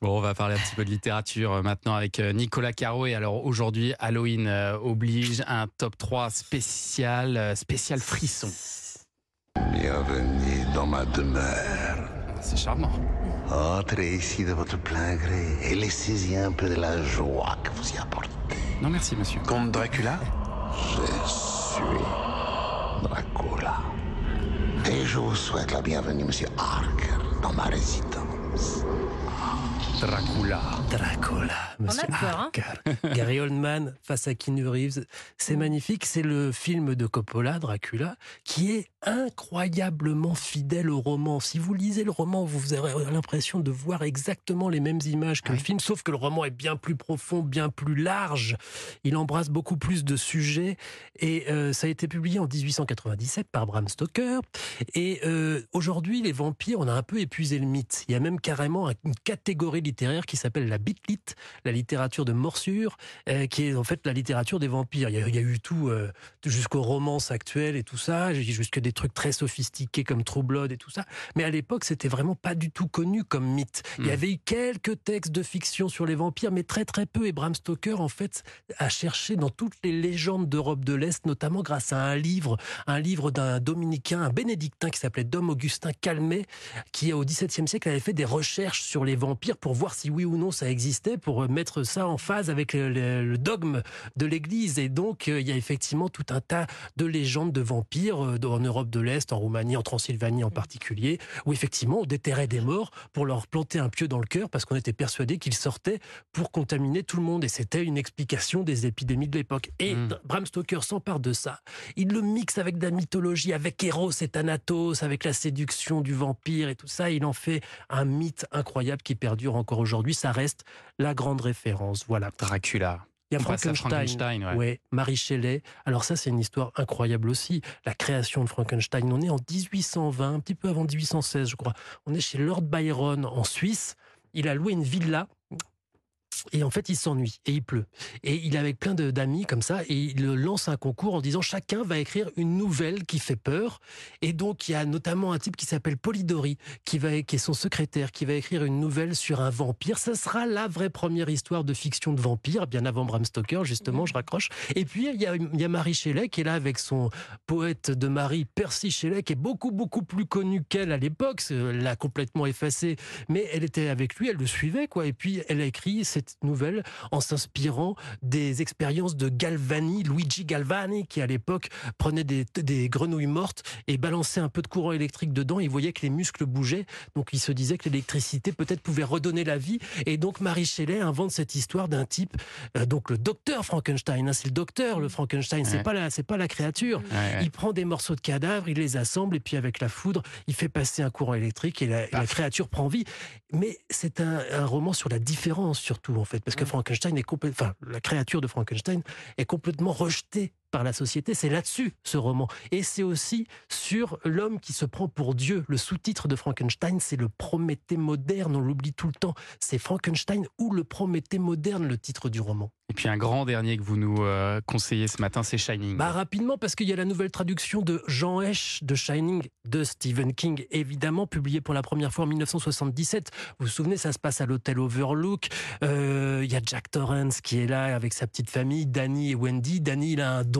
Bon, on va parler un petit peu de littérature euh, maintenant avec euh, Nicolas Caro. Et alors aujourd'hui, Halloween euh, oblige un top 3 spécial, spécial frisson. Bienvenue dans ma demeure. C'est charmant. Entrez ici de votre plein gré et laissez-y un peu de la joie que vous y apportez. Non, merci, monsieur. Comte Dracula? Je suis Dracula. Et je vous souhaite la bienvenue, monsieur Harker, dans ma résidence. Dracula. Dracula, monsieur a peur, hein. Gary Oldman face à Keanu Reeves. C'est magnifique. C'est le film de Coppola, Dracula, qui est incroyablement fidèle au roman. Si vous lisez le roman, vous aurez l'impression de voir exactement les mêmes images que le film, sauf que le roman est bien plus profond, bien plus large. Il embrasse beaucoup plus de sujets. Et euh, ça a été publié en 1897 par Bram Stoker. Et euh, aujourd'hui, les vampires, on a un peu épuisé le mythe. Il y a même carrément une catégorie littéraire qui s'appelle la bitlit, la littérature de morsure, euh, qui est en fait la littérature des vampires. Il y a, il y a eu tout, euh, jusqu'aux romances actuelles et tout ça, jusque des trucs très sophistiqués comme True Blood et tout ça. Mais à l'époque, c'était vraiment pas du tout connu comme mythe. Il y Mm. avait eu quelques textes de fiction sur les vampires, mais très très peu. Et Bram Stoker, en fait, a cherché dans toutes les légendes d'Europe de l'Est, notamment grâce à un livre, un livre d'un dominicain, un bénédictin qui s'appelait Dom Augustin Calmet, qui au XVIIe siècle avait fait des recherches sur les vampires pour voir si oui ou non ça existait, pour mettre ça en phase avec le, le- le dogme de l'Église. Et donc, euh, il y a effectivement tout un tas de légendes de vampires euh, en Europe de l'Est, en Roumanie, en Transylvanie en particulier, où effectivement on déterrait des morts pour leur planter un pieu dans le cœur parce qu'on était persuadé qu'ils sortaient pour contaminer tout le monde. Et c'était une explication des épidémies de l'époque. Et Mm. Bram Stoker s'empare de ça. Il le mixe avec de la mythologie, avec Eros et Thanatos, avec la séduction du vampire et tout ça. Il en fait un mythe incroyable qui perdure encore aujourd'hui. Ça reste la grande référence. Voilà. Dracula. Il y a Frankenstein. Frankenstein, ouais. Ouais, Marie Shelley. Alors ça, c'est une histoire incroyable aussi. La création de Frankenstein. On est en 1820, un petit peu avant 1816, je crois. On est chez Lord Byron en Suisse. Il a loué une villa. Et en fait, il s'ennuie et il pleut. Et il est avec plein d'amis comme ça et il lance un concours en disant chacun va écrire une nouvelle qui fait peur. Et donc, il y a notamment un type qui s'appelle Polidori, qui, va, qui est son secrétaire, qui va écrire une nouvelle sur un vampire. Ça sera la vraie première histoire de fiction de vampire, bien avant Bram Stoker, justement, je raccroche. Et puis, il y a, il y a Marie Shelley qui est là avec son poète de Marie, Percy Shelley, qui est beaucoup, beaucoup plus connu qu'elle à l'époque. Elle l'a complètement effacé, mais elle était avec lui, elle le suivait, quoi. Et puis, elle a écrit cette nouvelle en s'inspirant des expériences de Galvani, Luigi Galvani, qui à l'époque prenait des, des grenouilles mortes et balançait un peu de courant électrique dedans. Il voyait que les muscles bougeaient, donc il se disait que l'électricité peut-être pouvait redonner la vie. Et donc Marie Shelley invente cette histoire d'un type, euh, donc le docteur Frankenstein. hein, c'est le docteur, le Frankenstein. C'est Ouais. pas la, c'est pas la créature. Ouais, ouais. Il prend des morceaux de cadavres, il les assemble et puis avec la foudre, il fait passer un courant électrique et la, créature prend vie. Mais c'est un, un roman sur la différence surtout en fait, parce que Frankenstein est complètement, enfin la créature de Frankenstein est complètement rejetée par la société. C'est là-dessus ce roman et c'est aussi sur l'homme qui se prend pour Dieu. Le sous-titre de Frankenstein, c'est le Prométhée moderne. On l'oublie tout le temps. C'est Frankenstein ou le Prométhée moderne, le titre du roman. Et puis un grand dernier que vous nous euh, conseillez ce matin, c'est Shining. Bah rapidement parce qu'il y a la nouvelle traduction de Jean Hesch de Shining de Stephen King, évidemment publiée pour la première fois en 1977. Vous vous souvenez, ça se passe à l'hôtel Overlook. Euh, Il y a Jack Torrance qui est là avec sa petite famille, Danny et Wendy. Danny, il a un don.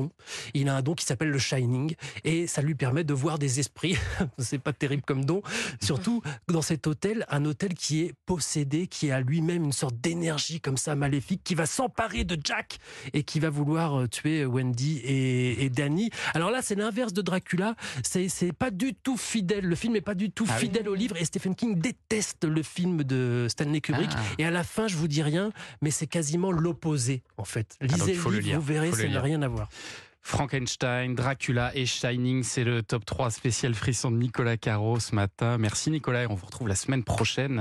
Il a un don qui s'appelle le Shining et ça lui permet de voir des esprits. C'est pas terrible comme don. Surtout dans cet hôtel, un hôtel qui est possédé, qui a lui-même une sorte d'énergie comme ça maléfique, qui va s'emparer de Jack et qui va vouloir euh, tuer Wendy et, et Danny. Alors là, c'est l'inverse de Dracula. C'est pas du tout fidèle. Le film est pas du tout Ah oui. fidèle au livre et Stephen King déteste le film de Stanley Kubrick. Ah. Et à la fin, je vous dis rien, mais c'est quasiment l'opposé en fait. Ah, donc Lisez il faut le le livre, lire. vous verrez, ça n'a rien à voir. Frankenstein, Dracula et Shining, c'est le top 3 spécial frisson de Nicolas Caro ce matin. Merci Nicolas et on vous retrouve la semaine prochaine.